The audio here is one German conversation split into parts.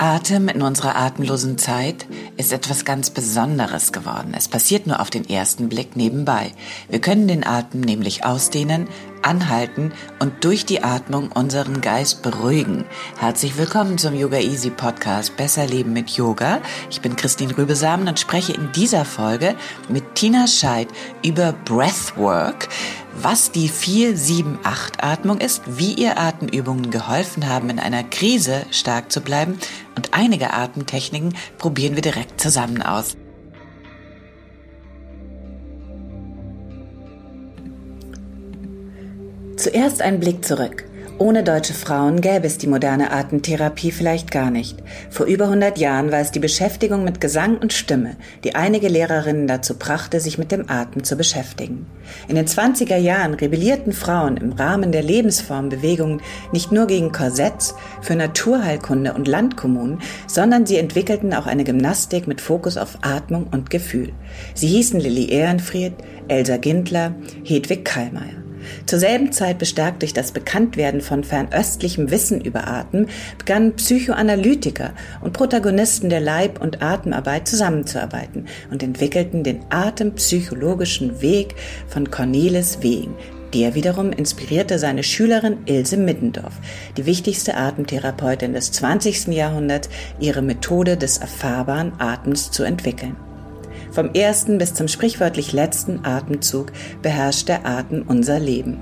Atem in unserer atemlosen Zeit ist etwas ganz Besonderes geworden. Es passiert nur auf den ersten Blick nebenbei. Wir können den Atem nämlich ausdehnen, anhalten und durch die Atmung unseren Geist beruhigen. Herzlich willkommen zum Yoga Easy Podcast Besser Leben mit Yoga. Ich bin Christine Rübesamen und spreche in dieser Folge mit Tina Scheid über Breathwork was die 4-7-8-Atmung ist, wie ihr Atemübungen geholfen haben, in einer Krise stark zu bleiben und einige Atemtechniken probieren wir direkt zusammen aus. Zuerst ein Blick zurück. Ohne deutsche Frauen gäbe es die moderne Atemtherapie vielleicht gar nicht. Vor über 100 Jahren war es die Beschäftigung mit Gesang und Stimme, die einige Lehrerinnen dazu brachte, sich mit dem Atem zu beschäftigen. In den 20er Jahren rebellierten Frauen im Rahmen der Lebensformbewegungen nicht nur gegen Korsetts für Naturheilkunde und Landkommunen, sondern sie entwickelten auch eine Gymnastik mit Fokus auf Atmung und Gefühl. Sie hießen Lilly Ehrenfried, Elsa Gindler, Hedwig Kallmeier. Zur selben Zeit bestärkt durch das Bekanntwerden von fernöstlichem Wissen über Atem, begannen Psychoanalytiker und Protagonisten der Leib- und Atemarbeit zusammenzuarbeiten und entwickelten den atempsychologischen Weg von Cornelis Wegen, der wiederum inspirierte seine Schülerin Ilse Middendorf, die wichtigste Atemtherapeutin des 20. Jahrhunderts, ihre Methode des erfahrbaren Atems zu entwickeln. Vom ersten bis zum sprichwörtlich letzten Atemzug beherrscht der Atem unser Leben.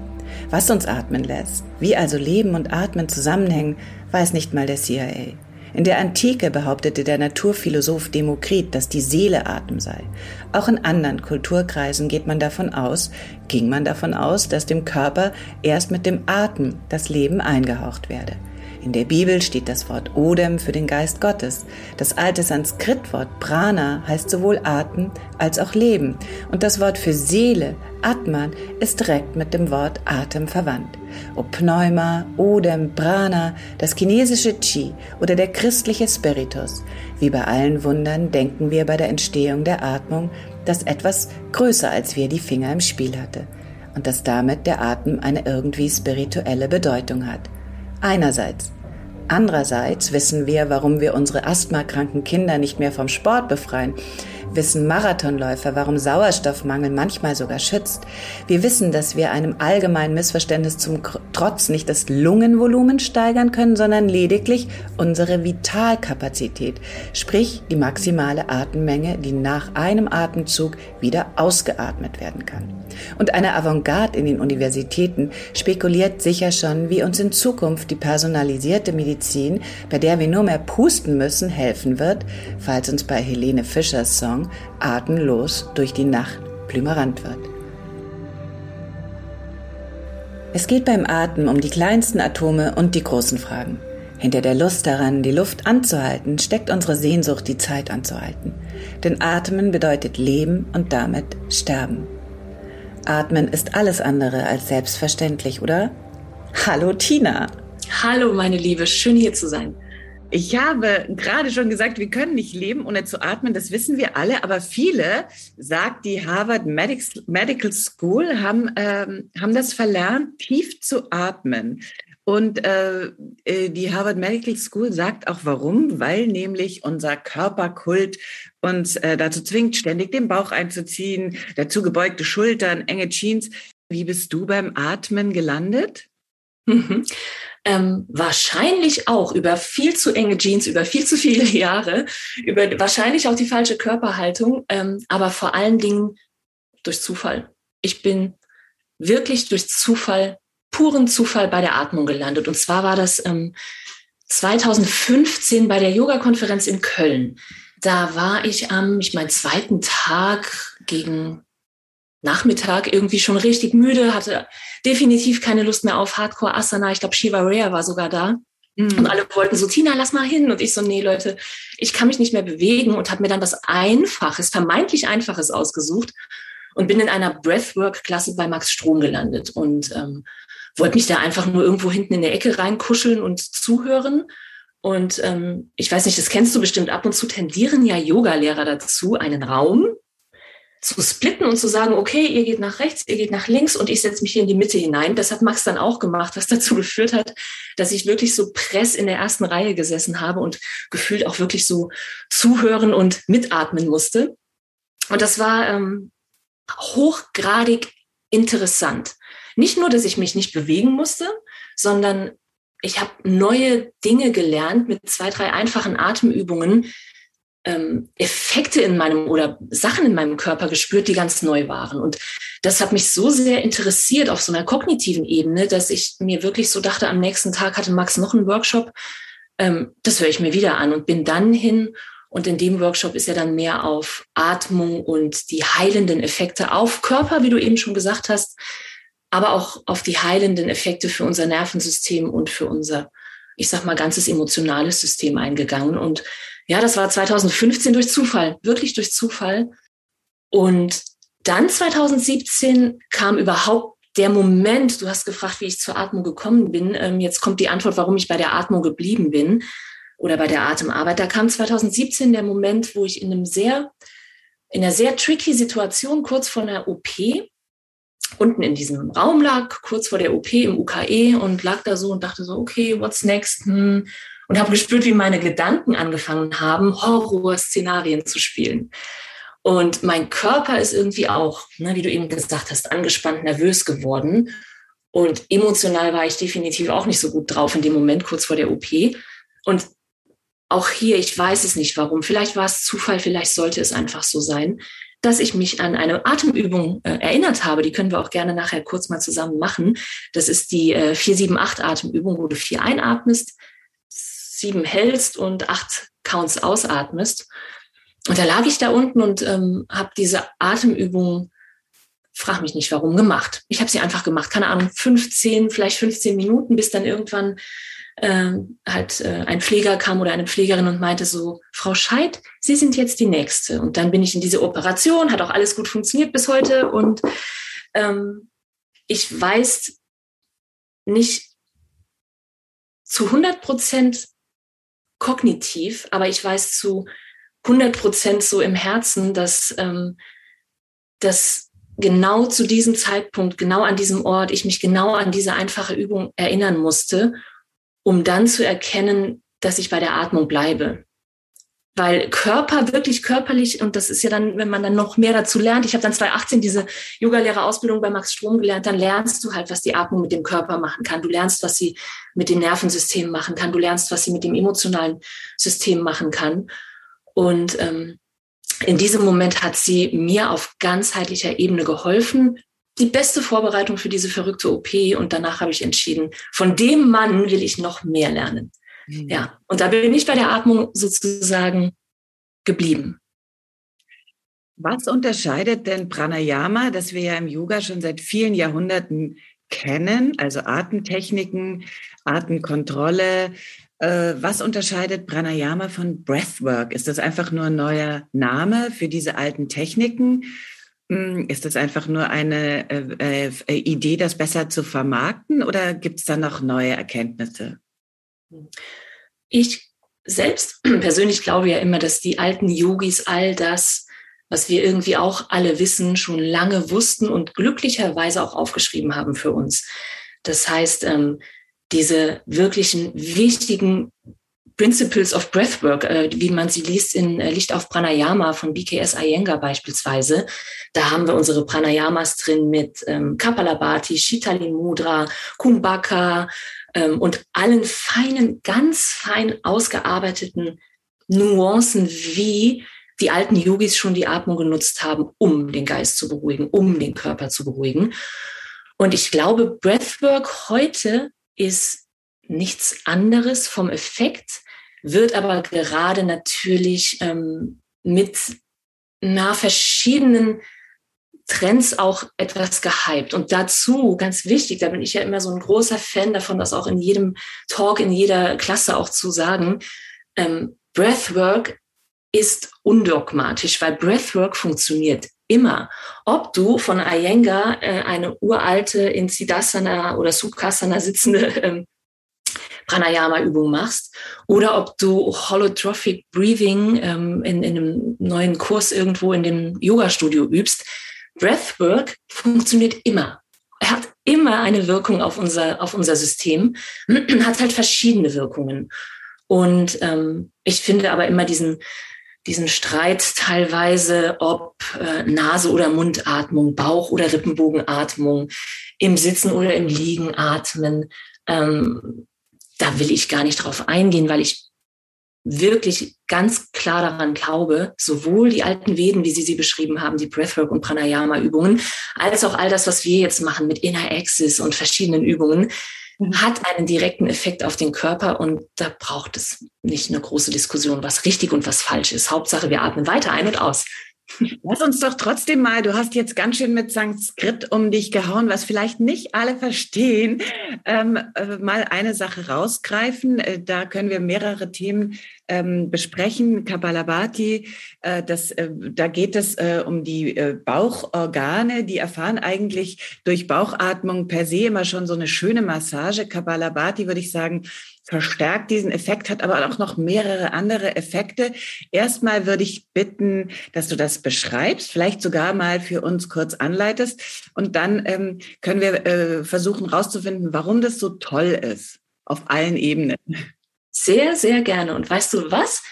Was uns atmen lässt, wie also Leben und Atmen zusammenhängen, weiß nicht mal der CIA. In der Antike behauptete der Naturphilosoph Demokrit, dass die Seele Atem sei. Auch in anderen Kulturkreisen geht man davon aus, ging man davon aus, dass dem Körper erst mit dem Atem das Leben eingehaucht werde. In der Bibel steht das Wort Odem für den Geist Gottes. Das alte Sanskritwort Prana heißt sowohl Atem als auch Leben. Und das Wort für Seele, Atman, ist direkt mit dem Wort Atem verwandt. Ob Pneuma, Odem, Prana, das chinesische Qi oder der christliche Spiritus. Wie bei allen Wundern denken wir bei der Entstehung der Atmung, dass etwas größer als wir die Finger im Spiel hatte und dass damit der Atem eine irgendwie spirituelle Bedeutung hat. Einerseits. Andererseits wissen wir, warum wir unsere asthmakranken Kinder nicht mehr vom Sport befreien wissen Marathonläufer, warum Sauerstoffmangel manchmal sogar schützt. Wir wissen, dass wir einem allgemeinen Missverständnis zum Trotz nicht das Lungenvolumen steigern können, sondern lediglich unsere Vitalkapazität, sprich die maximale Atemmenge, die nach einem Atemzug wieder ausgeatmet werden kann. Und eine Avantgarde in den Universitäten spekuliert sicher schon, wie uns in Zukunft die personalisierte Medizin, bei der wir nur mehr pusten müssen, helfen wird, falls uns bei Helene Fischers Song atemlos durch die Nacht blümerant wird. Es geht beim Atmen um die kleinsten Atome und die großen Fragen. Hinter der Lust daran, die Luft anzuhalten, steckt unsere Sehnsucht, die Zeit anzuhalten. Denn Atmen bedeutet Leben und damit Sterben. Atmen ist alles andere als selbstverständlich, oder? Hallo Tina. Hallo meine Liebe, schön hier zu sein. Ich habe gerade schon gesagt, wir können nicht leben, ohne zu atmen. Das wissen wir alle. Aber viele, sagt die Harvard Medical School, haben, ähm, haben das verlernt, tief zu atmen. Und äh, äh, die Harvard Medical School sagt auch warum, weil nämlich unser Körperkult uns äh, dazu zwingt, ständig den Bauch einzuziehen, dazu gebeugte Schultern, enge Jeans. Wie bist du beim Atmen gelandet? Mhm ähm, wahrscheinlich auch über viel zu enge Jeans, über viel zu viele Jahre, über wahrscheinlich auch die falsche Körperhaltung, ähm, aber vor allen Dingen durch Zufall. Ich bin wirklich durch Zufall, puren Zufall bei der Atmung gelandet. Und zwar war das ähm, 2015 bei der Yoga-Konferenz in Köln. Da war ich am, ich meine, zweiten Tag gegen Nachmittag irgendwie schon richtig müde, hatte definitiv keine Lust mehr auf Hardcore Asana. Ich glaube, Shiva Rhea war sogar da. Mhm. Und alle wollten so, Tina, lass mal hin. Und ich so, nee, Leute, ich kann mich nicht mehr bewegen und habe mir dann was Einfaches, vermeintlich Einfaches ausgesucht und bin in einer Breathwork-Klasse bei Max Strom gelandet und ähm, wollte mich da einfach nur irgendwo hinten in der Ecke reinkuscheln und zuhören. Und ähm, ich weiß nicht, das kennst du bestimmt, ab und zu tendieren ja Yoga-Lehrer dazu, einen Raum zu splitten und zu sagen, okay, ihr geht nach rechts, ihr geht nach links und ich setze mich hier in die Mitte hinein. Das hat Max dann auch gemacht, was dazu geführt hat, dass ich wirklich so press in der ersten Reihe gesessen habe und gefühlt auch wirklich so zuhören und mitatmen musste. Und das war ähm, hochgradig interessant. Nicht nur, dass ich mich nicht bewegen musste, sondern ich habe neue Dinge gelernt mit zwei, drei einfachen Atemübungen, ähm, Effekte in meinem oder Sachen in meinem Körper gespürt, die ganz neu waren. Und das hat mich so sehr interessiert auf so einer kognitiven Ebene, dass ich mir wirklich so dachte, am nächsten Tag hatte Max noch einen Workshop. Ähm, das höre ich mir wieder an und bin dann hin. Und in dem Workshop ist er dann mehr auf Atmung und die heilenden Effekte auf Körper, wie du eben schon gesagt hast, aber auch auf die heilenden Effekte für unser Nervensystem und für unser, ich sag mal, ganzes emotionales System eingegangen. Und ja, das war 2015 durch Zufall, wirklich durch Zufall. Und dann 2017 kam überhaupt der Moment, du hast gefragt, wie ich zur Atmung gekommen bin. Ähm, jetzt kommt die Antwort, warum ich bei der Atmung geblieben bin oder bei der Atemarbeit. Da kam 2017 der Moment, wo ich in einem sehr, in einer sehr tricky Situation kurz vor einer OP unten in diesem Raum lag, kurz vor der OP im UKE und lag da so und dachte so, okay, what's next? Hm und habe gespürt, wie meine Gedanken angefangen haben, Horrorszenarien zu spielen. Und mein Körper ist irgendwie auch, ne, wie du eben gesagt hast, angespannt, nervös geworden. Und emotional war ich definitiv auch nicht so gut drauf in dem Moment, kurz vor der OP. Und auch hier, ich weiß es nicht warum. Vielleicht war es Zufall, vielleicht sollte es einfach so sein, dass ich mich an eine Atemübung äh, erinnert habe. Die können wir auch gerne nachher kurz mal zusammen machen. Das ist die äh, 478-Atemübung, wo du vier einatmest, sieben hältst und acht Counts ausatmest. Und da lag ich da unten und ähm, habe diese Atemübung, frag mich nicht warum, gemacht. Ich habe sie einfach gemacht, keine Ahnung, 15, vielleicht 15 Minuten, bis dann irgendwann äh, halt äh, ein Pfleger kam oder eine Pflegerin und meinte so, Frau Scheid, Sie sind jetzt die Nächste. Und dann bin ich in diese Operation, hat auch alles gut funktioniert bis heute. Und ähm, ich weiß nicht zu 100 Prozent, kognitiv, aber ich weiß zu 100 Prozent so im Herzen, dass, ähm, dass genau zu diesem Zeitpunkt, genau an diesem Ort, ich mich genau an diese einfache Übung erinnern musste, um dann zu erkennen, dass ich bei der Atmung bleibe weil Körper wirklich körperlich und das ist ja dann, wenn man dann noch mehr dazu lernt. Ich habe dann 2018 diese Yogalehrerausbildung bei Max Strom gelernt. Dann lernst du halt, was die Atmung mit dem Körper machen kann. Du lernst, was sie mit dem Nervensystem machen kann. Du lernst, was sie mit dem emotionalen System machen kann. Und ähm, in diesem Moment hat sie mir auf ganzheitlicher Ebene geholfen. Die beste Vorbereitung für diese verrückte OP. Und danach habe ich entschieden, von dem Mann will ich noch mehr lernen. Mhm. Ja, und da bin ich bei der Atmung sozusagen geblieben. Was unterscheidet denn Pranayama, das wir ja im Yoga schon seit vielen Jahrhunderten kennen, also Atemtechniken, Atemkontrolle, äh, was unterscheidet Pranayama von Breathwork? Ist das einfach nur ein neuer Name für diese alten Techniken? Hm, ist das einfach nur eine äh, äh, Idee, das besser zu vermarkten oder gibt es da noch neue Erkenntnisse? Ich selbst persönlich glaube ja immer, dass die alten Yogis all das, was wir irgendwie auch alle wissen, schon lange wussten und glücklicherweise auch aufgeschrieben haben für uns. Das heißt, ähm, diese wirklichen wichtigen Principles of Breathwork, äh, wie man sie liest in äh, Licht auf Pranayama von BKS Iyengar beispielsweise. Da haben wir unsere Pranayamas drin mit ähm, Kapalabhati, Shitali Mudra, Kumbhaka, ähm, und allen feinen, ganz fein ausgearbeiteten Nuancen, wie die alten Yogis schon die Atmung genutzt haben, um den Geist zu beruhigen, um den Körper zu beruhigen. Und ich glaube, Breathwork heute ist nichts anderes vom Effekt wird aber gerade natürlich ähm, mit na, verschiedenen Trends auch etwas gehypt. Und dazu, ganz wichtig, da bin ich ja immer so ein großer Fan davon, das auch in jedem Talk, in jeder Klasse auch zu sagen, ähm, Breathwork ist undogmatisch, weil Breathwork funktioniert immer. Ob du von Iyengar äh, eine uralte in Siddhasana oder Sukhasana sitzende ähm, Pranayama-Übung machst oder ob du Holotrophic Breathing ähm, in, in einem neuen Kurs irgendwo in dem Yoga-Studio übst. Breathwork funktioniert immer. Er hat immer eine Wirkung auf unser, auf unser System, hat halt verschiedene Wirkungen. Und ähm, ich finde aber immer diesen, diesen Streit teilweise, ob äh, Nase- oder Mundatmung, Bauch- oder Rippenbogenatmung, im Sitzen oder im Liegen atmen, ähm, da will ich gar nicht drauf eingehen, weil ich wirklich ganz klar daran glaube, sowohl die alten Veden, wie Sie sie beschrieben haben, die Breathwork und Pranayama-Übungen, als auch all das, was wir jetzt machen mit Inner Axis und verschiedenen Übungen, mhm. hat einen direkten Effekt auf den Körper und da braucht es nicht eine große Diskussion, was richtig und was falsch ist. Hauptsache, wir atmen weiter ein und aus. Lass uns doch trotzdem mal, du hast jetzt ganz schön mit Sanskrit um dich gehauen, was vielleicht nicht alle verstehen, ähm, äh, mal eine Sache rausgreifen. Äh, da können wir mehrere Themen ähm, besprechen. Kapalabhati, äh, das, äh, da geht es um die Bauchorgane. Die erfahren eigentlich durch Bauchatmung per se immer schon so eine schöne Massage. Kapalabhati würde ich sagen, verstärkt diesen Effekt, hat aber auch noch mehrere andere Effekte. Erstmal würde ich bitten, dass du das beschreibst, vielleicht sogar mal für uns kurz anleitest. Und dann ähm, können wir äh, versuchen herauszufinden, warum das so toll ist auf allen Ebenen. Sehr, sehr gerne. Und weißt du was?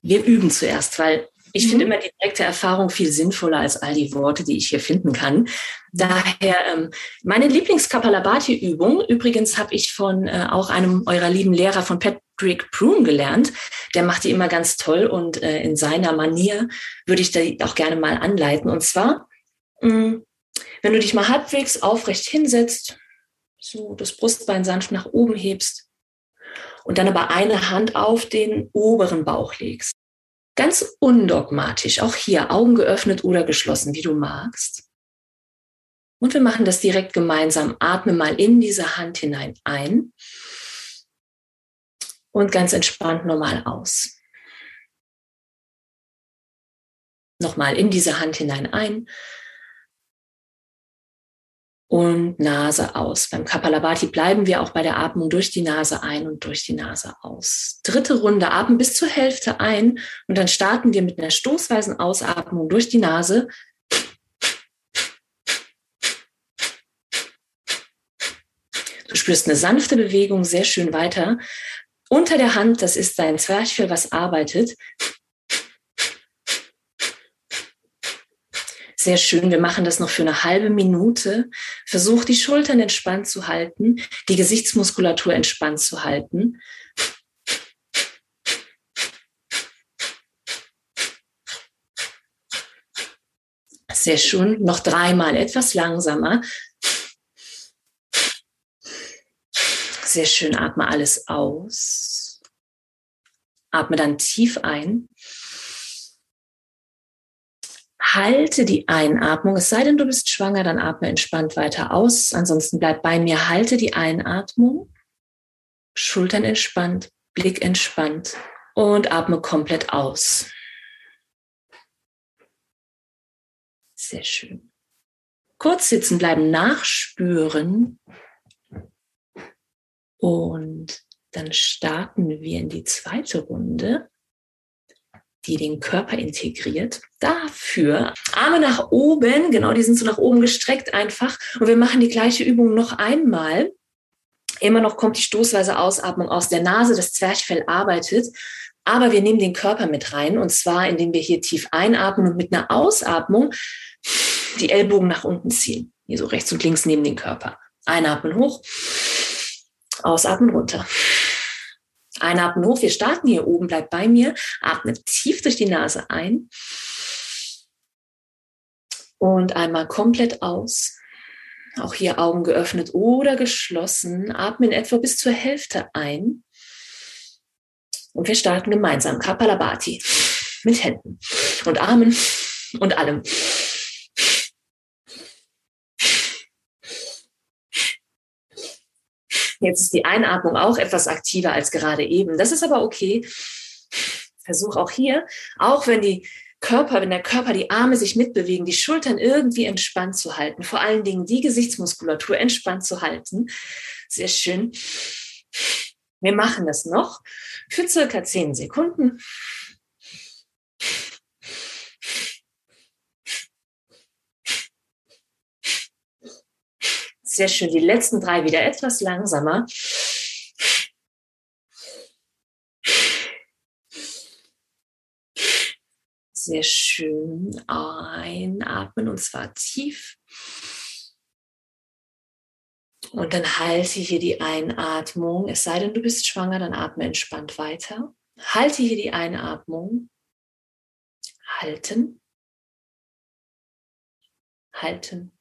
Wir üben zuerst, weil ich mhm. finde immer die direkte Erfahrung viel sinnvoller als all die Worte, die ich hier finden kann. Daher ähm, meine Lieblingskapalabhati-Übung, übrigens habe ich von äh, auch einem eurer lieben Lehrer von Patrick Broom gelernt. Der macht die immer ganz toll und äh, in seiner Manier würde ich da auch gerne mal anleiten. Und zwar, mh, mm, wenn du dich mal halbwegs aufrecht hinsetzt, so das Brustbein sanft nach oben hebst, und dann aber eine Hand auf den oberen Bauch legst. Ganz undogmatisch, auch hier Augen geöffnet oder geschlossen, wie du magst. Und wir machen das direkt gemeinsam. Atme mal in diese Hand hinein ein und ganz entspannt normal aus. Nochmal in diese Hand hinein ein und Nase aus. Beim Kapalabhati bleiben wir auch bei der Atmung durch die Nase ein und durch die Nase aus. Dritte Runde atmen bis zur Hälfte ein und dann starten wir mit einer stoßweisen Ausatmung durch die Nase. Du spürst eine sanfte Bewegung, sehr schön weiter. Unter der Hand, das ist dein Zwerchfell, was arbeitet. Sehr schön. Wir machen das noch für eine halbe Minute. Versuch die Schultern entspannt zu halten, die Gesichtsmuskulatur entspannt zu halten. Sehr schön. Noch dreimal etwas langsamer. Sehr schön. Atme alles aus. Atme dann tief ein halte die Einatmung. Es sei denn, du bist schwanger, dann atme entspannt weiter aus. Ansonsten bleib bei mir. Halte die Einatmung. Schultern entspannt, Blick entspannt und atme komplett aus. Sehr schön. Kurz sitzen bleiben, nachspüren. Und dann starten wir in die zweite Runde die den Körper integriert. Dafür Arme nach oben, genau, die sind so nach oben gestreckt einfach. Und wir machen die gleiche Übung noch einmal. Immer noch kommt die stoßweise Ausatmung aus der Nase, das Zwerchfell arbeitet. Aber wir nehmen den Körper mit rein und zwar, indem wir hier tief einatmen und mit einer Ausatmung die Ellbogen nach unten ziehen. Hier so rechts und links neben den Körper. Einatmen hoch, ausatmen runter. Einatmen hoch. Wir starten hier oben. Bleib bei mir. Atme tief durch die Nase ein. Und einmal komplett aus. Auch hier Augen geöffnet oder geschlossen. Atme in etwa bis zur Hälfte ein. Und wir starten gemeinsam Kapalabhati mit Händen und Armen und allem. Jetzt ist die Einatmung auch etwas aktiver als gerade eben. Das ist aber okay. Versuch auch hier, auch wenn die Körper, wenn der Körper, die Arme sich mitbewegen, die Schultern irgendwie entspannt zu halten, vor allen Dingen die Gesichtsmuskulatur entspannt zu halten. Sehr schön. Wir machen das noch für circa zehn Sekunden. Sehr schön. Die letzten drei wieder etwas langsamer. Sehr schön einatmen und zwar tief. Und dann halte hier die Einatmung. Es sei denn, du bist schwanger, dann atme entspannt weiter. Halte hier die Einatmung. Halten. Halten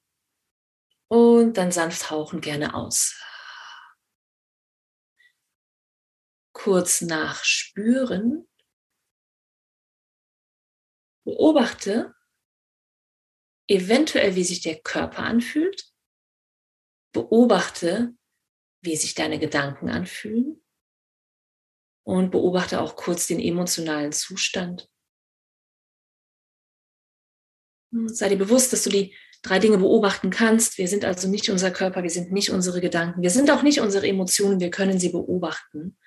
und dann sanft hauchen gerne aus. Kurz nachspüren. Beobachte eventuell, wie sich der Körper anfühlt. Beobachte, wie sich deine Gedanken anfühlen. Und beobachte auch kurz den emotionalen Zustand. Sei dir bewusst, dass du die drei Dinge beobachten kannst. Wir sind also nicht unser Körper, wir sind nicht unsere Gedanken, wir sind auch nicht unsere Emotionen, wir können sie beobachten.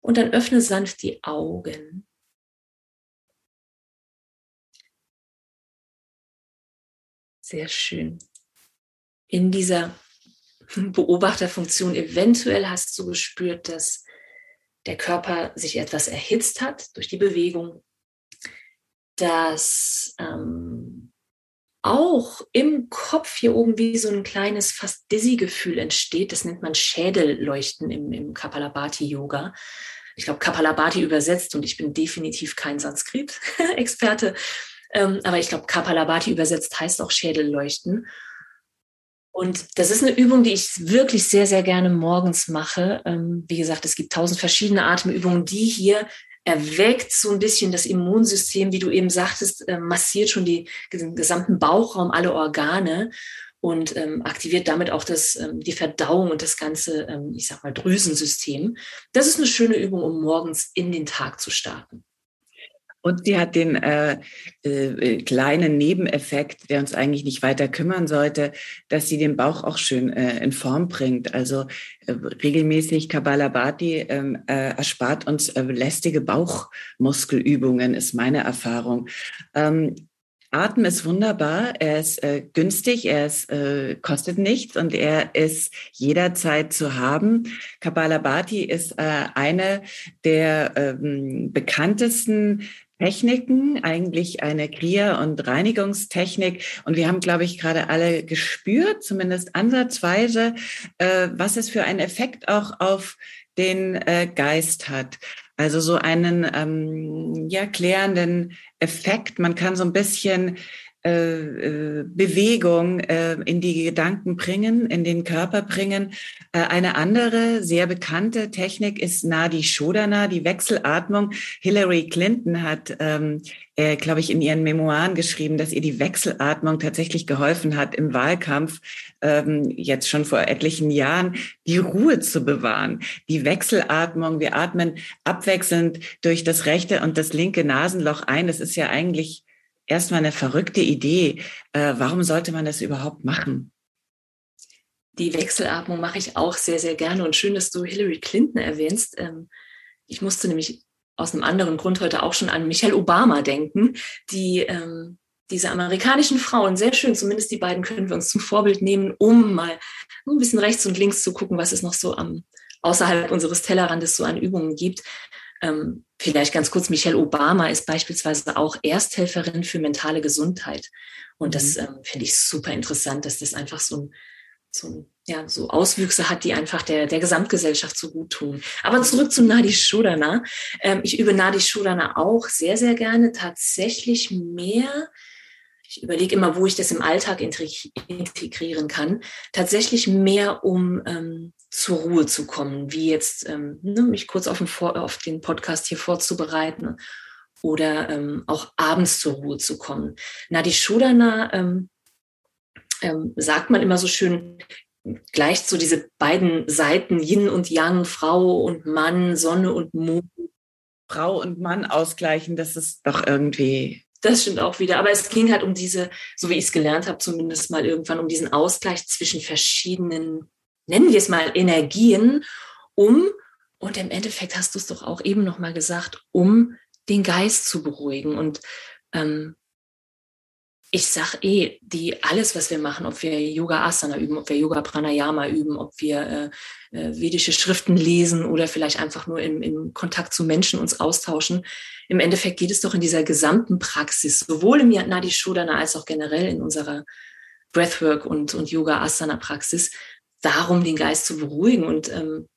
Und dann öffne sanft die Augen. Sehr schön. In dieser Beobachterfunktion eventuell hast du gespürt, dass der Körper sich etwas erhitzt hat durch die Bewegung, dass ähm, auch im Kopf hier oben wie so ein kleines, fast Dizzy-Gefühl entsteht. Das nennt man Schädelleuchten im, im Kapalabhati-Yoga. Ich glaube, Kapalabhati übersetzt und ich bin definitiv kein Sanskrit-Experte. Ähm, aber ich glaube, Kapalabhati übersetzt heißt auch Schädelleuchten. Und das ist eine Übung, die ich wirklich sehr, sehr gerne morgens mache. Ähm, wie gesagt, es gibt tausend verschiedene Atemübungen, die hier erweckt so ein bisschen das Immunsystem, wie du eben sagtest, äh, massiert schon die, den gesamten Bauchraum, alle Organe und ähm, aktiviert damit auch das, ähm, die Verdauung und das ganze, ähm, ich sag mal, Drüsensystem. Das ist eine schöne Übung, um morgens in den Tag zu starten. Und sie hat den äh, äh, kleinen Nebeneffekt, der uns eigentlich nicht weiter kümmern sollte, dass sie den Bauch auch schön äh, in Form bringt. Also äh, regelmäßig Kabbalabhati ähm, äh, erspart uns äh, lästige Bauchmuskelübungen, ist meine Erfahrung. Ähm, Atem ist wunderbar, er ist äh, günstig, er ist, äh, kostet nichts und er ist jederzeit zu haben. Kapalabhati ist äh, eine der ähm, bekanntesten Techniken, eigentlich eine Krier- und Reinigungstechnik. Und wir haben, glaube ich, gerade alle gespürt, zumindest ansatzweise, äh, was es für einen Effekt auch auf den äh, Geist hat. Also so einen ähm, ja, klärenden Effekt. Man kann so ein bisschen äh, äh, Bewegung äh, in die Gedanken bringen, in den Körper bringen. Äh, eine andere sehr bekannte Technik ist Nadi Shodhana, die Wechselatmung. Hillary Clinton hat, ähm, äh, glaube ich, in ihren Memoiren geschrieben, dass ihr die Wechselatmung tatsächlich geholfen hat, im Wahlkampf ähm, jetzt schon vor etlichen Jahren die Ruhe zu bewahren. Die Wechselatmung, wir atmen abwechselnd durch das rechte und das linke Nasenloch ein. Das ist ja eigentlich erstmal eine verrückte Idee. Äh, warum sollte man das überhaupt machen? Die Wechselatmung mache ich auch sehr, sehr gerne. Und schön, dass du Hillary Clinton erwähnst. Ähm, ich musste nämlich aus einem anderen Grund heute auch schon an Michelle Obama denken, die ähm, diese amerikanischen Frauen, sehr schön, zumindest die beiden können wir uns zum Vorbild nehmen, um mal ein bisschen rechts und links zu gucken, was es noch so am, außerhalb unseres Tellerrandes so an Übungen gibt. Ähm, vielleicht ganz kurz, Michelle Obama ist beispielsweise auch Ersthelferin für mentale Gesundheit. Und das mhm. ähm, finde ich super interessant, dass das einfach so ein, so ein ja, so Auswüchse hat, die einfach der, der Gesamtgesellschaft so gut tun. Aber zurück zu Nadi Shodana. Ähm, ich übe Nadi Shodana auch sehr, sehr gerne. Tatsächlich mehr, ich überlege immer, wo ich das im Alltag integrieren kann, tatsächlich mehr um ähm, zur Ruhe zu kommen, wie jetzt ähm, ne, mich kurz auf den, auf den, Podcast hier vorzubereiten oder ähm, auch abends zur Ruhe zu kommen. Nadi Shodana ähm, ähm, sagt man immer so schön, gleicht so diese beiden Seiten Yin und Yang, Frau und Mann, Sonne und Mond. Frau und Mann ausgleichen, das ist doch irgendwie. Das stimmt auch wieder. Aber es ging halt um diese, so wie ich es gelernt habe, zumindest mal irgendwann, um diesen Ausgleich zwischen verschiedenen, nennen wir es mal, Energien, um, und im Endeffekt hast du es doch auch eben nochmal gesagt, um den Geist zu beruhigen. Und ähm, ich sag eh, die alles, was wir machen, ob wir Yoga Asana üben, ob wir Yoga Pranayama üben, ob wir äh, äh, vedische Schriften lesen oder vielleicht einfach nur im, im Kontakt zu Menschen uns austauschen. Im Endeffekt geht es doch in dieser gesamten Praxis, sowohl im Nadi Shodana als auch generell in unserer Breathwork und, und Yoga Asana Praxis, darum, den Geist zu beruhigen. Und ähm,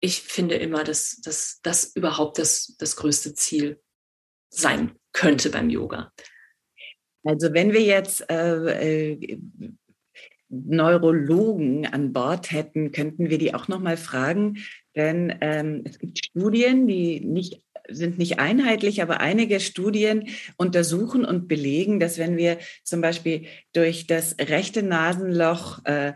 ich finde immer, dass, dass das überhaupt das, das größte Ziel sein könnte beim Yoga. Also wenn wir jetzt äh, äh, Neurologen an Bord hätten, könnten wir die auch noch mal fragen, denn ähm, es gibt Studien, die nicht sind nicht einheitlich, aber einige Studien untersuchen und belegen, dass wenn wir zum Beispiel durch das rechte Nasenloch äh,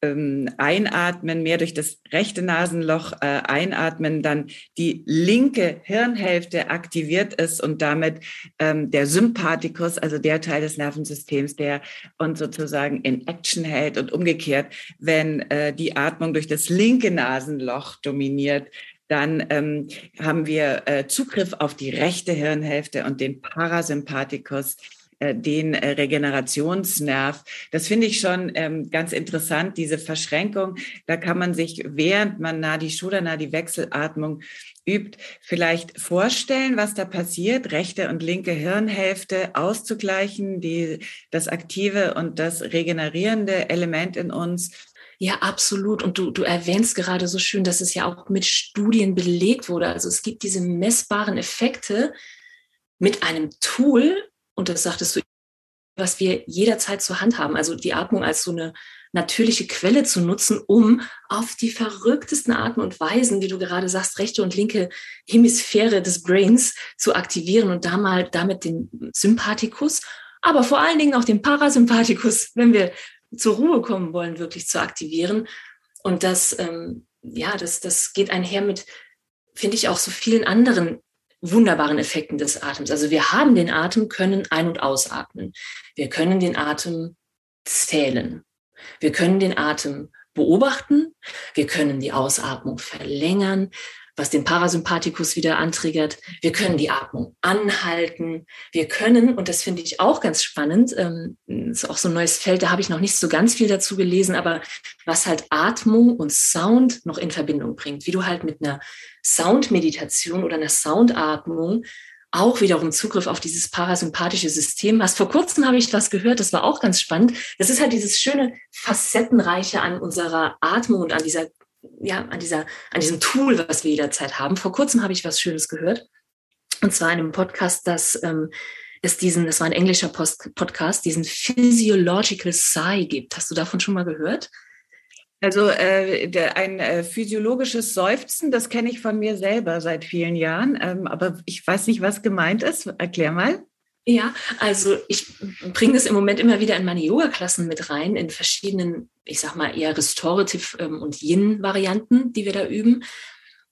ähm, einatmen, mehr durch das rechte Nasenloch äh, einatmen, dann die linke Hirnhälfte aktiviert ist und damit ähm, der Sympathikus, also der Teil des Nervensystems, der uns sozusagen in Action hält und umgekehrt, wenn äh, die Atmung durch das linke Nasenloch dominiert, dann ähm, haben wir äh, Zugriff auf die rechte Hirnhälfte und den Parasympathikus, äh, den äh, Regenerationsnerv. Das finde ich schon ähm, ganz interessant, diese Verschränkung. Da kann man sich, während man Nadi Shodana, die Wechselatmung übt, vielleicht vorstellen, was da passiert, rechte und linke Hirnhälfte auszugleichen, die, das aktive und das regenerierende Element in uns ja, absolut. Und du, du erwähnst gerade so schön, dass es ja auch mit Studien belegt wurde. Also es gibt diese messbaren Effekte mit einem Tool, und das sagtest du, was wir jederzeit zur Hand haben. Also die Atmung als so eine natürliche Quelle zu nutzen, um auf die verrücktesten Arten und Weisen, wie du gerade sagst, rechte und linke Hemisphäre des Brains zu aktivieren und da mal damit den Sympathikus, aber vor allen Dingen auch den Parasympathikus, wenn wir zur Ruhe kommen wollen, wirklich zu aktivieren. Und das, ähm, ja, das, das geht einher mit, finde ich, auch so vielen anderen wunderbaren Effekten des Atems. Also wir haben den Atem, können ein- und ausatmen. Wir können den Atem zählen. Wir können den Atem beobachten. Wir können die Ausatmung verlängern was den Parasympathikus wieder antriggert. Wir können die Atmung anhalten. Wir können, und das finde ich auch ganz spannend, ähm, ist auch so ein neues Feld, da habe ich noch nicht so ganz viel dazu gelesen, aber was halt Atmung und Sound noch in Verbindung bringt, wie du halt mit einer Soundmeditation oder einer Soundatmung auch wiederum Zugriff auf dieses parasympathische System hast. Vor kurzem habe ich was gehört, das war auch ganz spannend. Das ist halt dieses schöne Facettenreiche an unserer Atmung und an dieser ja, an, dieser, an diesem Tool, was wir jederzeit haben. Vor kurzem habe ich was Schönes gehört. Und zwar in einem Podcast, dass ähm, es diesen, das war ein englischer Post Podcast, diesen Physiological Sigh gibt. Hast du davon schon mal gehört? Also äh, der, ein äh, physiologisches Seufzen, das kenne ich von mir selber seit vielen Jahren, ähm, aber ich weiß nicht, was gemeint ist. Erklär mal. Ja, also ich bringe das im Moment immer wieder in meine Yoga-Klassen mit rein, in verschiedenen, ich sag mal, eher Restorative ähm, und Yin-Varianten, die wir da üben.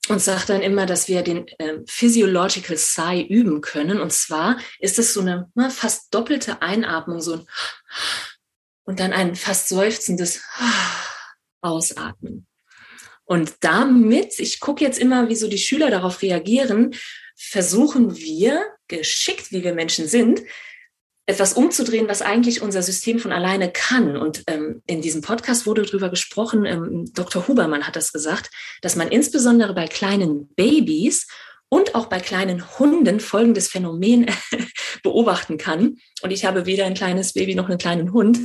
Und sage dann immer, dass wir den äh, Physiological Sigh üben können. Und zwar ist es so eine na, fast doppelte Einatmung, so ein und dann ein fast seufzendes Ausatmen. Und damit, ich gucke jetzt immer, wie so die Schüler darauf reagieren, versuchen wir, geschickt wie wir Menschen sind, etwas umzudrehen, was eigentlich unser System von alleine kann. Und ähm, in diesem Podcast wurde darüber gesprochen, ähm, Dr. Hubermann hat das gesagt, dass man insbesondere bei kleinen Babys und auch bei kleinen Hunden folgendes Phänomen beobachten kann. Und ich habe weder ein kleines Baby noch einen kleinen Hund.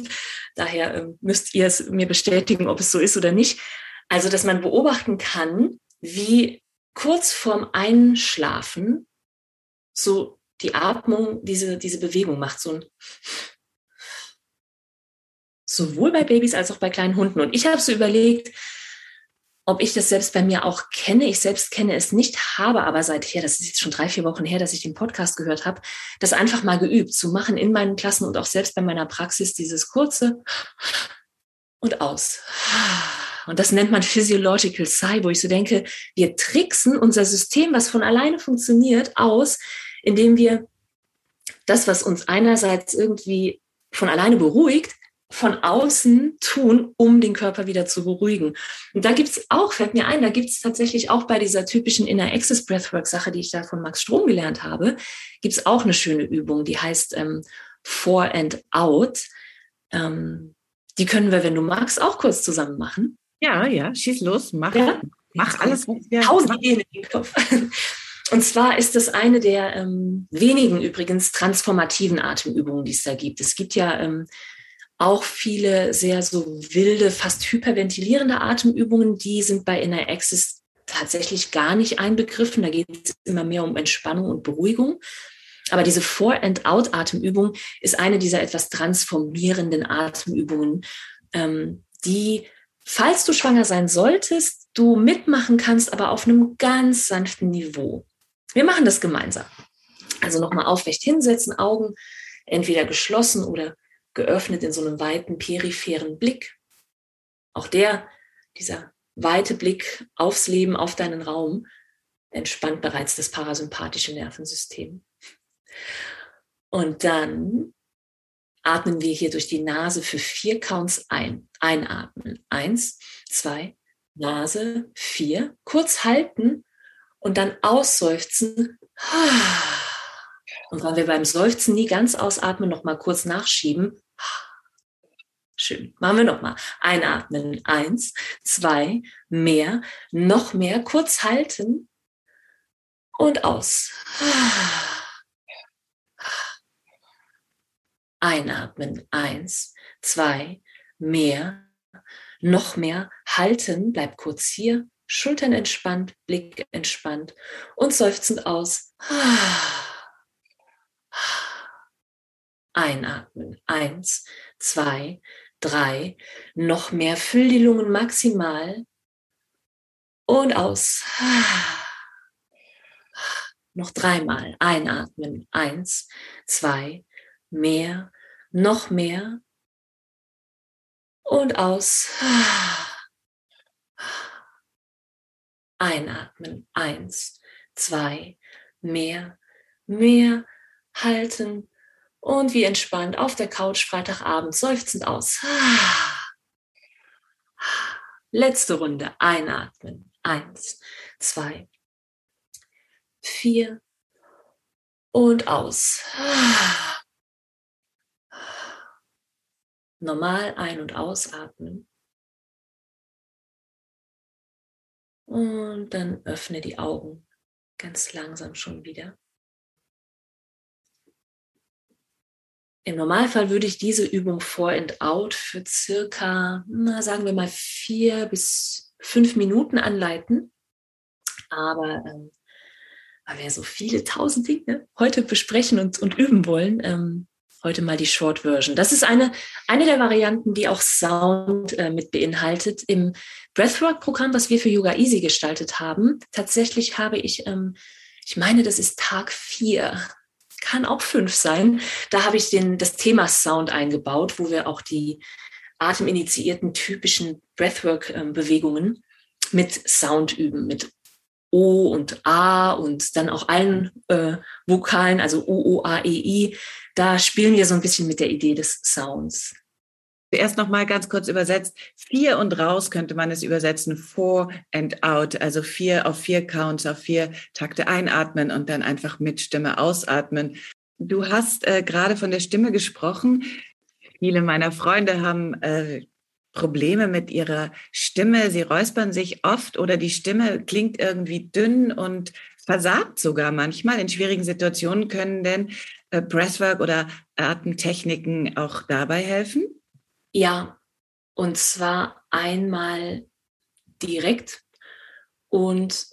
Daher äh, müsst ihr es mir bestätigen, ob es so ist oder nicht. Also, dass man beobachten kann, wie kurz vorm Einschlafen so die Atmung diese, diese Bewegung macht, so ein sowohl bei Babys als auch bei kleinen Hunden. Und ich habe so überlegt, ob ich das selbst bei mir auch kenne. Ich selbst kenne es nicht, habe aber seither, das ist jetzt schon drei, vier Wochen her, dass ich den Podcast gehört habe, das einfach mal geübt zu machen in meinen Klassen und auch selbst bei meiner Praxis dieses kurze und aus. Und das nennt man Physiological Sigh, wo ich so denke, wir tricksen unser System, was von alleine funktioniert, aus, indem wir das, was uns einerseits irgendwie von alleine beruhigt, von außen tun, um den Körper wieder zu beruhigen. Und da gibt es auch, fällt mir ein, da gibt es tatsächlich auch bei dieser typischen Inner Access Breathwork Sache, die ich da von Max Strom gelernt habe, gibt es auch eine schöne Übung, die heißt ähm, For and Out. Ähm, die können wir, wenn du magst, auch kurz zusammen machen. Ja, ja, schieß los, mach, ja? mach alles. Tausend Ideen in den Kopf. Und zwar ist das eine der ähm, wenigen übrigens transformativen Atemübungen, die es da gibt. Es gibt ja ähm, auch viele sehr so wilde, fast hyperventilierende Atemübungen, die sind bei Inner Access tatsächlich gar nicht einbegriffen. Da geht es immer mehr um Entspannung und Beruhigung. Aber diese For-and-Out-Atemübung ist eine dieser etwas transformierenden Atemübungen, ähm, die, falls du schwanger sein solltest, du mitmachen kannst, aber auf einem ganz sanften Niveau. Wir machen das gemeinsam. Also nochmal aufrecht hinsetzen, Augen entweder geschlossen oder geöffnet in so einem weiten peripheren Blick. Auch der, dieser weite Blick aufs Leben, auf deinen Raum, entspannt bereits das parasympathische Nervensystem. Und dann atmen wir hier durch die Nase für vier Counts ein. Einatmen. Eins, zwei, Nase, vier. Kurz halten und dann ausseufzen. Und weil wir beim Seufzen nie ganz ausatmen, nochmal kurz nachschieben. Schön. Machen wir nochmal. Einatmen. Eins, zwei, mehr, noch mehr. Kurz halten und aus. Einatmen. Eins, zwei, mehr, noch mehr. Halten. Bleib kurz hier. Schultern entspannt, Blick entspannt und seufzend aus. Einatmen. Eins, zwei, drei. Noch mehr. Füll die Lungen maximal. Und aus. Noch dreimal. Einatmen. Eins, zwei, mehr, noch mehr. Und aus. Einatmen. Eins, zwei, mehr, mehr. Halten. Und wie entspannt auf der Couch Freitagabend seufzend aus. Letzte Runde. Einatmen. Eins, zwei, vier und aus. Normal ein- und ausatmen. Und dann öffne die Augen ganz langsam schon wieder. Im Normalfall würde ich diese Übung vor and out für circa, na, sagen wir mal, vier bis fünf Minuten anleiten. Aber ähm, weil wir so viele tausend Dinge heute besprechen und, und üben wollen, ähm, heute mal die Short Version. Das ist eine, eine der Varianten, die auch Sound äh, mit beinhaltet. Im Breathwork-Programm, was wir für Yoga Easy gestaltet haben, tatsächlich habe ich, ähm, ich meine, das ist Tag vier, kann auch fünf sein. Da habe ich den, das Thema Sound eingebaut, wo wir auch die ateminitiierten typischen Breathwork-Bewegungen ähm, mit Sound üben, mit O und A und dann auch allen äh, Vokalen, also O, O, A, E, I. Da spielen wir so ein bisschen mit der Idee des Sounds. Zuerst noch mal ganz kurz übersetzt. Vier und raus könnte man es übersetzen. Four and out. Also vier auf vier Counts, auf vier Takte einatmen und dann einfach mit Stimme ausatmen. Du hast äh, gerade von der Stimme gesprochen. Viele meiner Freunde haben äh, Probleme mit ihrer Stimme. Sie räuspern sich oft oder die Stimme klingt irgendwie dünn und versagt sogar manchmal. In schwierigen Situationen können denn Breathwork oder Atemtechniken auch dabei helfen? Ja, und zwar einmal direkt und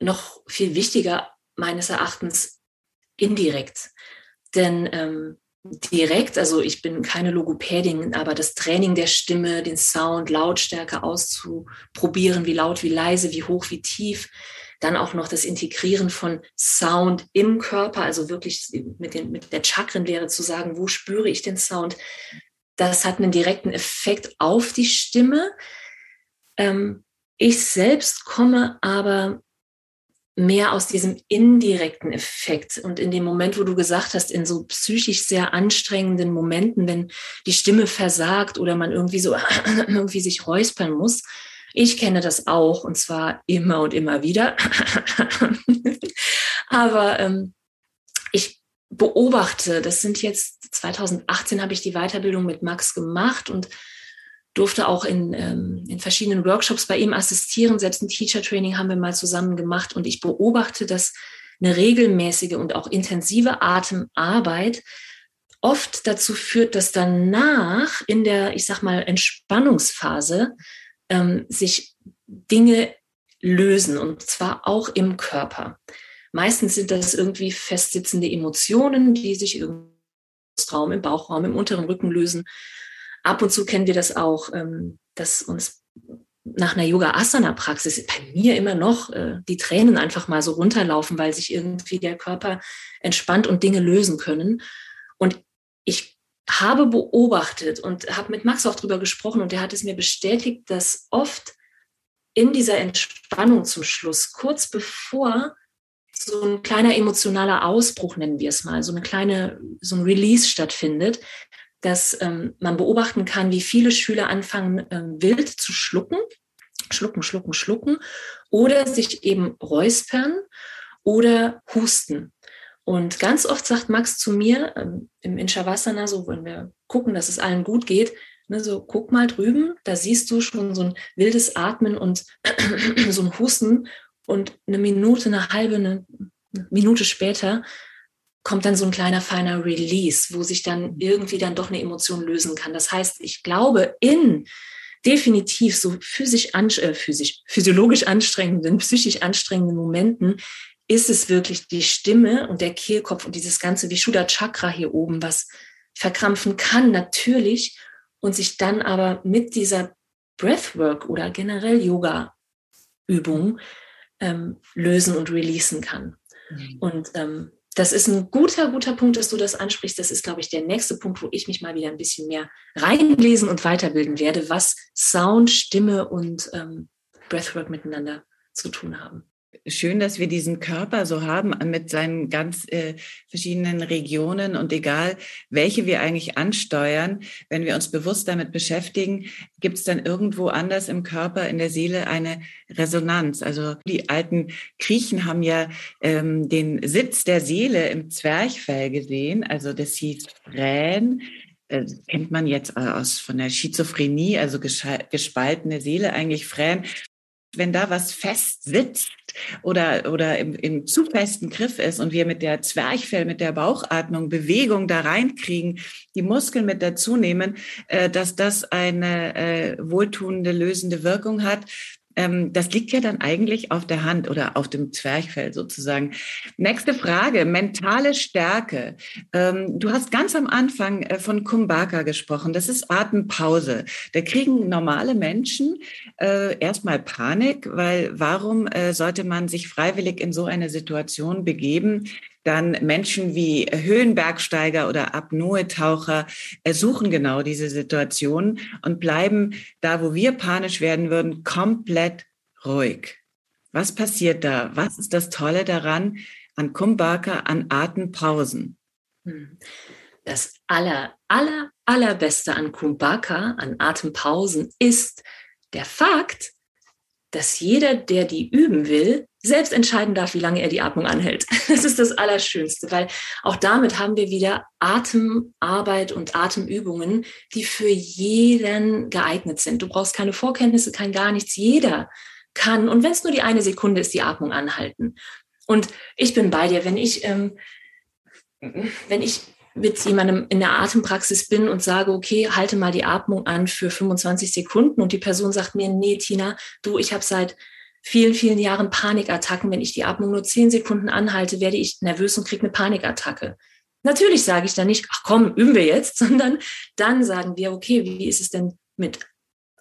noch viel wichtiger meines Erachtens indirekt. Denn ähm, direkt, also ich bin keine Logopädin, aber das Training der Stimme, den Sound, Lautstärke auszuprobieren, wie laut, wie leise, wie hoch, wie tief, dann auch noch das Integrieren von Sound im Körper, also wirklich mit, den, mit der Chakrenlehre zu sagen, wo spüre ich den Sound, das hat einen direkten Effekt auf die Stimme. Ähm, ich selbst komme aber mehr aus diesem indirekten Effekt. Und in dem Moment, wo du gesagt hast, in so psychisch sehr anstrengenden Momenten, wenn die Stimme versagt oder man irgendwie so irgendwie sich räuspern muss, ich kenne das auch und zwar immer und immer wieder. Aber ähm, ich beobachte, das sind jetzt 2018 habe ich die Weiterbildung mit Max gemacht und durfte auch in, ähm, in verschiedenen Workshops bei ihm assistieren. Selbst ein Teacher Training haben wir mal zusammen gemacht und ich beobachte, dass eine regelmäßige und auch intensive Atemarbeit oft dazu führt, dass danach in der, ich sag mal, Entspannungsphase ähm, sich Dinge lösen und zwar auch im Körper. Meistens sind das irgendwie festsitzende Emotionen, die sich im Raum, im Bauchraum, im unteren Rücken lösen. Ab und zu kennen wir das auch, ähm, dass uns nach einer Yoga-Asana-Praxis bei mir immer noch äh, die Tränen einfach mal so runterlaufen, weil sich irgendwie der Körper entspannt und Dinge lösen können. Und ich habe beobachtet und habe mit Max auch drüber gesprochen und er hat es mir bestätigt, dass oft in dieser Entspannung zum Schluss, kurz bevor so ein kleiner emotionaler Ausbruch, nennen wir es mal, so eine kleine, so ein Release stattfindet, dass ähm, man beobachten kann, wie viele Schüler anfangen, ähm, wild zu schlucken, schlucken, schlucken, schlucken, oder sich eben räuspern oder husten. Und ganz oft sagt Max zu mir ähm, im Inshavasana, so wenn wir gucken, dass es allen gut geht, ne, so guck mal drüben, da siehst du schon so ein wildes Atmen und so ein Husten und eine Minute, eine halbe, eine Minute später kommt dann so ein kleiner feiner Release, wo sich dann irgendwie dann doch eine Emotion lösen kann. Das heißt, ich glaube, in definitiv so physisch, äh, physisch physiologisch anstrengenden, psychisch anstrengenden Momenten ist es wirklich die Stimme und der Kehlkopf und dieses ganze Vishuddha Chakra hier oben, was verkrampfen kann, natürlich, und sich dann aber mit dieser Breathwork oder generell Yoga-Übung ähm, lösen und releasen kann. Mhm. Und ähm, das ist ein guter, guter Punkt, dass du das ansprichst. Das ist, glaube ich, der nächste Punkt, wo ich mich mal wieder ein bisschen mehr reinlesen und weiterbilden werde, was Sound, Stimme und ähm, Breathwork miteinander zu tun haben schön, dass wir diesen Körper so haben mit seinen ganz äh, verschiedenen Regionen und egal, welche wir eigentlich ansteuern, wenn wir uns bewusst damit beschäftigen, gibt es dann irgendwo anders im Körper, in der Seele eine Resonanz. Also die alten Griechen haben ja ähm, den Sitz der Seele im Zwerchfell gesehen, also das hieß Frän. Das äh, kennt man jetzt aus von der Schizophrenie, also gespaltene Seele eigentlich Frän wenn da was fest sitzt oder, oder im, im zu festen Griff ist und wir mit der Zwerchfell, mit der Bauchatmung Bewegung da reinkriegen, die Muskeln mit dazu nehmen, äh, dass das eine äh, wohltuende, lösende Wirkung hat, ähm, das liegt ja dann eigentlich auf der Hand oder auf dem Zwerchfell sozusagen. Nächste Frage, mentale Stärke. Ähm, du hast ganz am Anfang äh, von Kumbhaka gesprochen. Das ist Atempause. Da kriegen normale Menschen äh, erstmal Panik, weil warum äh, sollte man sich freiwillig in so eine Situation begeben? Dann Menschen wie Höhenbergsteiger oder Apnoe-Taucher suchen genau diese Situation und bleiben da, wo wir panisch werden würden, komplett ruhig. Was passiert da? Was ist das Tolle daran an Kumbhaka, an Atempausen? Hm. Das aller, aller, allerbeste an Kumbhaka, an Atempausen, ist der Fakt, dass jeder, der die üben will, selbst entscheiden darf, wie lange er die Atmung anhält. Das ist das Allerschönste, weil auch damit haben wir wieder Atemarbeit und Atemübungen, die für jeden geeignet sind. Du brauchst keine Vorkenntnisse, kein gar nichts. Jeder kann, und wenn es nur die eine Sekunde ist, die Atmung anhalten. Und ich bin bei dir, wenn ich, ähm, wenn ich mit jemandem in der Atempraxis bin und sage, okay, halte mal die Atmung an für 25 Sekunden und die Person sagt mir, nee, Tina, du, ich habe seit vielen, vielen Jahren Panikattacken. Wenn ich die Atmung nur 10 Sekunden anhalte, werde ich nervös und kriege eine Panikattacke. Natürlich sage ich dann nicht, ach komm, üben wir jetzt, sondern dann sagen wir, okay, wie ist es denn mit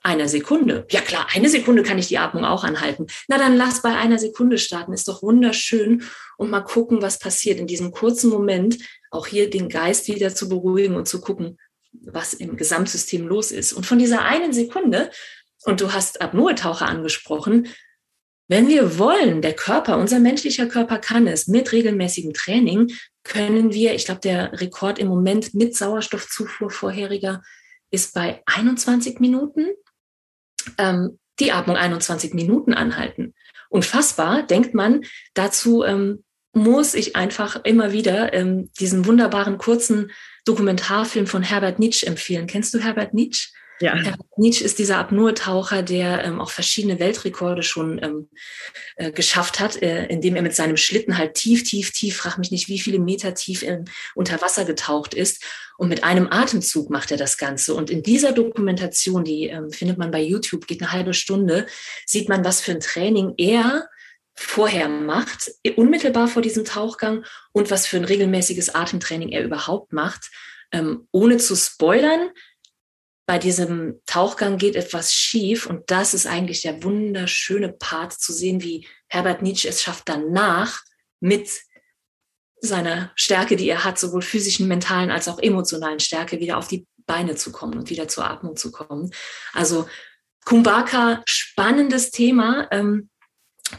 einer Sekunde? Ja klar, eine Sekunde kann ich die Atmung auch anhalten. Na dann lass bei einer Sekunde starten, ist doch wunderschön und mal gucken, was passiert in diesem kurzen Moment, auch hier den Geist wieder zu beruhigen und zu gucken, was im Gesamtsystem los ist. Und von dieser einen Sekunde, und du hast Apnoe-Taucher angesprochen, wenn wir wollen, der Körper, unser menschlicher Körper kann es, mit regelmäßigem Training können wir, ich glaube, der Rekord im Moment mit Sauerstoffzufuhr vorheriger ist bei 21 Minuten, ähm, die Atmung 21 Minuten anhalten. Unfassbar, denkt man, dazu ähm, muss ich einfach immer wieder ähm, diesen wunderbaren kurzen Dokumentarfilm von Herbert Nietzsche empfehlen. Kennst du Herbert Nietzsche? Ja. Nietzsche ist dieser Apnoe-Taucher, der ähm, auch verschiedene Weltrekorde schon ähm, äh, geschafft hat, äh, indem er mit seinem Schlitten halt tief, tief, tief, frag mich nicht, wie viele Meter tief in, unter Wasser getaucht ist. Und mit einem Atemzug macht er das Ganze. Und in dieser Dokumentation, die ähm, findet man bei YouTube, geht eine halbe Stunde, sieht man, was für ein Training er vorher macht, unmittelbar vor diesem Tauchgang und was für ein regelmäßiges Atemtraining er überhaupt macht. Ähm, ohne zu spoilern, bei diesem Tauchgang geht etwas schief und das ist eigentlich der wunderschöne Part zu sehen, wie Herbert Nietzsche es schafft, danach mit seiner Stärke, die er hat, sowohl physischen, mentalen als auch emotionalen Stärke, wieder auf die Beine zu kommen und wieder zur Atmung zu kommen. Also Kumbhaka, spannendes Thema. Ähm,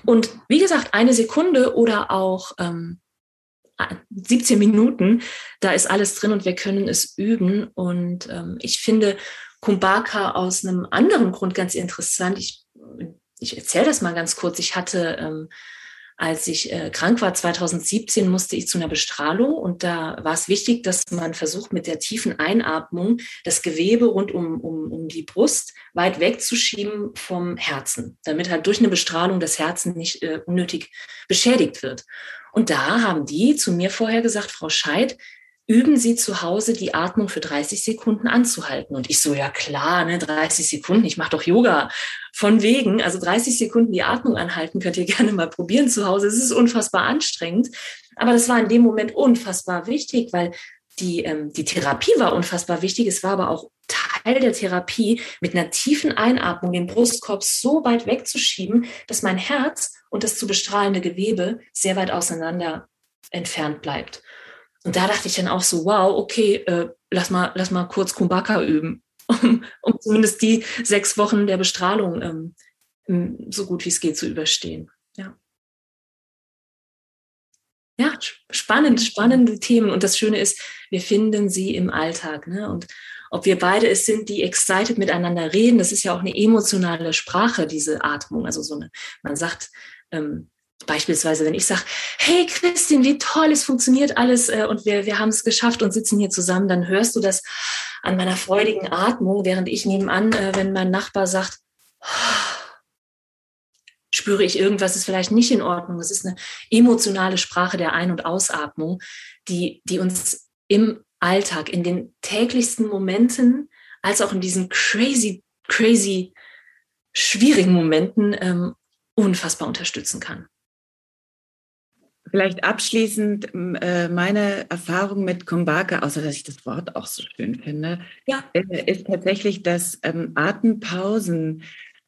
und wie gesagt, eine Sekunde oder auch ähm, 17 Minuten, da ist alles drin und wir können es üben. Und ähm, ich finde Kumbhaka aus einem anderen Grund ganz interessant. Ich, ich erzähle das mal ganz kurz. Ich hatte, ähm, als ich äh, krank war, 2017, musste ich zu einer Bestrahlung und da war es wichtig, dass man versucht, mit der tiefen Einatmung das Gewebe rund um, um, um die Brust weit wegzuschieben vom Herzen, damit halt durch eine Bestrahlung das Herzen nicht äh, unnötig beschädigt wird. Und da haben die zu mir vorher gesagt, Frau Scheid, üben Sie zu Hause die Atmung für 30 Sekunden anzuhalten. Und ich so, ja klar, ne, 30 Sekunden, ich mache doch Yoga. Von wegen, also 30 Sekunden die Atmung anhalten, könnt ihr gerne mal probieren zu Hause. Es ist unfassbar anstrengend. Aber das war in dem Moment unfassbar wichtig, weil die, ähm, die Therapie war unfassbar wichtig. Es war aber auch Teil der Therapie, mit einer tiefen Einatmung den Brustkorb so weit wegzuschieben, dass mein Herz und das zu bestrahlende Gewebe sehr weit auseinander entfernt bleibt. Und da dachte ich dann auch so, wow, okay, äh, lass, mal, lass mal kurz Kumbhaka üben, um, um zumindest die sechs Wochen der Bestrahlung ähm, so gut wie es geht zu überstehen. Ja. Ja, spannend, spannende Themen. Und das Schöne ist, wir finden sie im Alltag. Ne? Und ob wir beide es sind, die excited miteinander reden, das ist ja auch eine emotionale Sprache, diese Atmung. Also so eine, man sagt, ähm, beispielsweise, wenn ich sage, hey Christine, wie toll, es funktioniert alles äh, und wir, wir haben es geschafft und sitzen hier zusammen, dann hörst du das an meiner freudigen Atmung, während ich nebenan, äh, wenn mein Nachbar sagt, spüre ich irgendwas ist vielleicht nicht in Ordnung. Das ist eine emotionale Sprache der Ein- und Ausatmung, die, die uns im Alltag, in den täglichsten Momenten, als auch in diesen crazy, crazy, schwierigen Momenten ähm, unfassbar unterstützen kann. Vielleicht abschließend äh, meine Erfahrung mit Kumbhaka, außer dass ich das Wort auch so schön finde, ja. äh, ist tatsächlich, dass ähm, Atempausen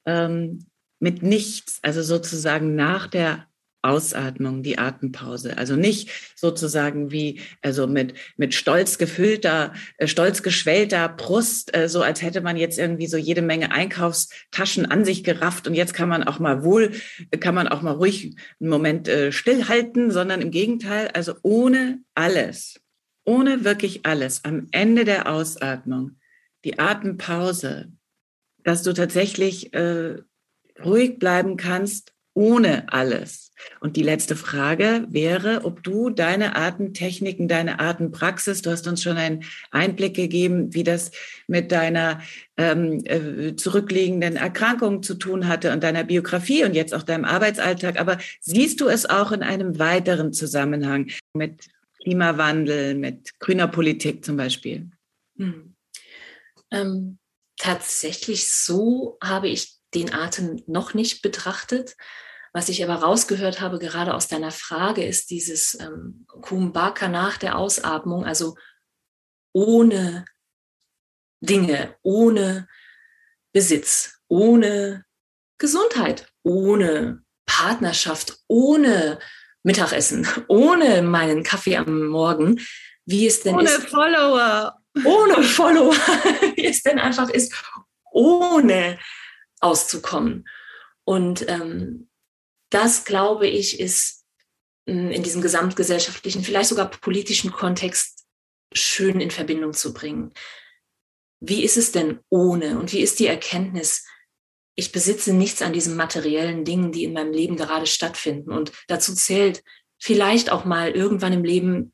ähm, mit nichts, also sozusagen nach der Ausatmung, die Atempause. Also nicht sozusagen wie, also mit, mit stolz gefüllter, äh, stolz geschwellter Brust, äh, so als hätte man jetzt irgendwie so jede Menge Einkaufstaschen an sich gerafft und jetzt kann man auch mal wohl, kann man auch mal ruhig einen Moment äh, stillhalten, sondern im Gegenteil, also ohne alles, ohne wirklich alles, am Ende der Ausatmung, die Atempause, dass du tatsächlich äh, ruhig bleiben kannst ohne alles. Und die letzte Frage wäre, ob du deine Atemtechniken, deine Atempraxis, du hast uns schon einen Einblick gegeben, wie das mit deiner ähm, äh, zurückliegenden Erkrankung zu tun hatte und deiner Biografie und jetzt auch deinem Arbeitsalltag. Aber siehst du es auch in einem weiteren Zusammenhang mit Klimawandel, mit grüner Politik zum Beispiel? Hm. Ähm, tatsächlich so habe ich den Atem noch nicht betrachtet. Was ich aber rausgehört habe, gerade aus deiner Frage, ist dieses ähm, Kumbhaka nach der Ausatmung, also ohne Dinge, ohne Besitz, ohne Gesundheit, ohne Partnerschaft, ohne Mittagessen, ohne meinen Kaffee am Morgen, wie es denn ohne ist. Ohne Follower. Ohne Follower, wie es denn einfach ist, ohne auszukommen. Und ähm, das, glaube ich, ist hm, in diesem gesamtgesellschaftlichen, vielleicht sogar politischen Kontext schön in Verbindung zu bringen. Wie ist es denn ohne? Und wie ist die Erkenntnis, ich besitze nichts an diesen materiellen Dingen, die in meinem Leben gerade stattfinden. Und dazu zählt vielleicht auch mal irgendwann im Leben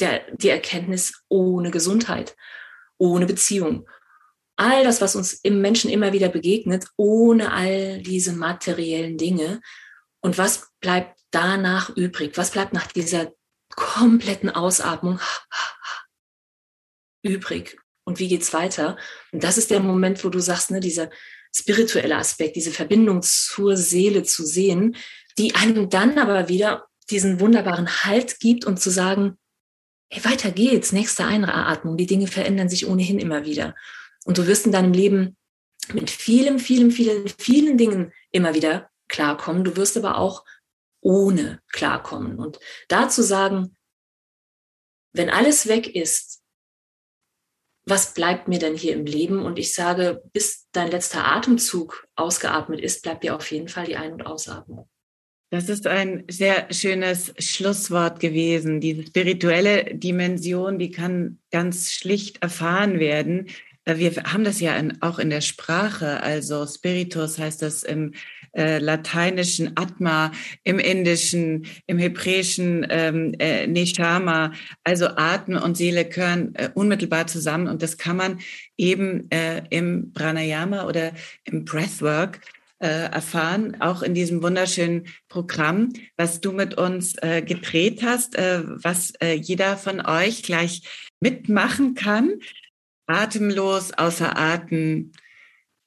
der, die Erkenntnis ohne Gesundheit, ohne Beziehung. All das, was uns im Menschen immer wieder begegnet, ohne all diese materiellen Dinge. Und was bleibt danach übrig? Was bleibt nach dieser kompletten Ausatmung übrig? Und wie geht's weiter? Und das ist der Moment, wo du sagst, ne, dieser spirituelle Aspekt, diese Verbindung zur Seele zu sehen, die einem dann aber wieder diesen wunderbaren Halt gibt und zu sagen, hey, weiter geht's, nächste Einatmung, die Dinge verändern sich ohnehin immer wieder. Und du wirst in deinem Leben mit vielen, vielen, vielen, vielen Dingen immer wieder klarkommen. Du wirst aber auch ohne klarkommen. Und dazu sagen, wenn alles weg ist, was bleibt mir denn hier im Leben? Und ich sage, bis dein letzter Atemzug ausgeatmet ist, bleibt dir auf jeden Fall die Ein- und Ausatmung. Das ist ein sehr schönes Schlusswort gewesen. Diese spirituelle Dimension, die kann ganz schlicht erfahren werden. Wir haben das ja auch in der Sprache. Also Spiritus heißt das im äh, lateinischen Atma, im indischen, im hebräischen ähm, äh, Neshama. Also Atem und Seele gehören äh, unmittelbar zusammen und das kann man eben äh, im Pranayama oder im Breathwork äh, erfahren, auch in diesem wunderschönen Programm, was du mit uns äh, gedreht hast, äh, was äh, jeder von euch gleich mitmachen kann. Atemlos, außer Atem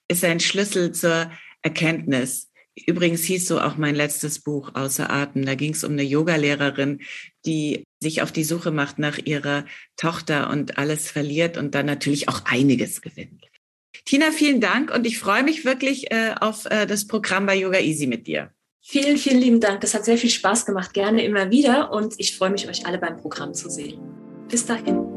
ist ein Schlüssel zur Erkenntnis. Übrigens hieß so auch mein letztes Buch Außer Atem. Da ging es um eine Yogalehrerin, die sich auf die Suche macht nach ihrer Tochter und alles verliert und dann natürlich auch einiges gewinnt. Tina, vielen Dank und ich freue mich wirklich äh, auf äh, das Programm bei Yoga Easy mit dir. Vielen, vielen lieben Dank. Das hat sehr viel Spaß gemacht. Gerne immer wieder und ich freue mich, euch alle beim Programm zu sehen. Bis dahin.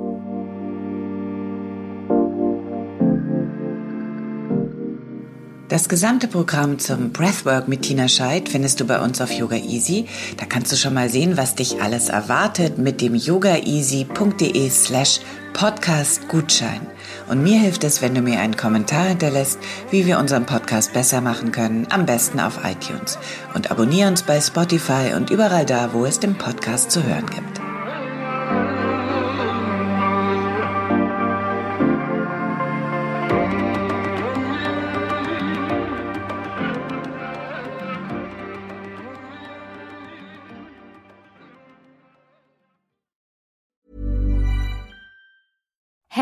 Das gesamte Programm zum Breathwork mit Tina Scheid findest du bei uns auf Yoga Easy. Da kannst du schon mal sehen, was dich alles erwartet mit dem yogaeasy.de slash Podcast Gutschein. Und mir hilft es, wenn du mir einen Kommentar hinterlässt, wie wir unseren Podcast besser machen können, am besten auf iTunes. Und abonniere uns bei Spotify und überall da, wo es den Podcast zu hören gibt.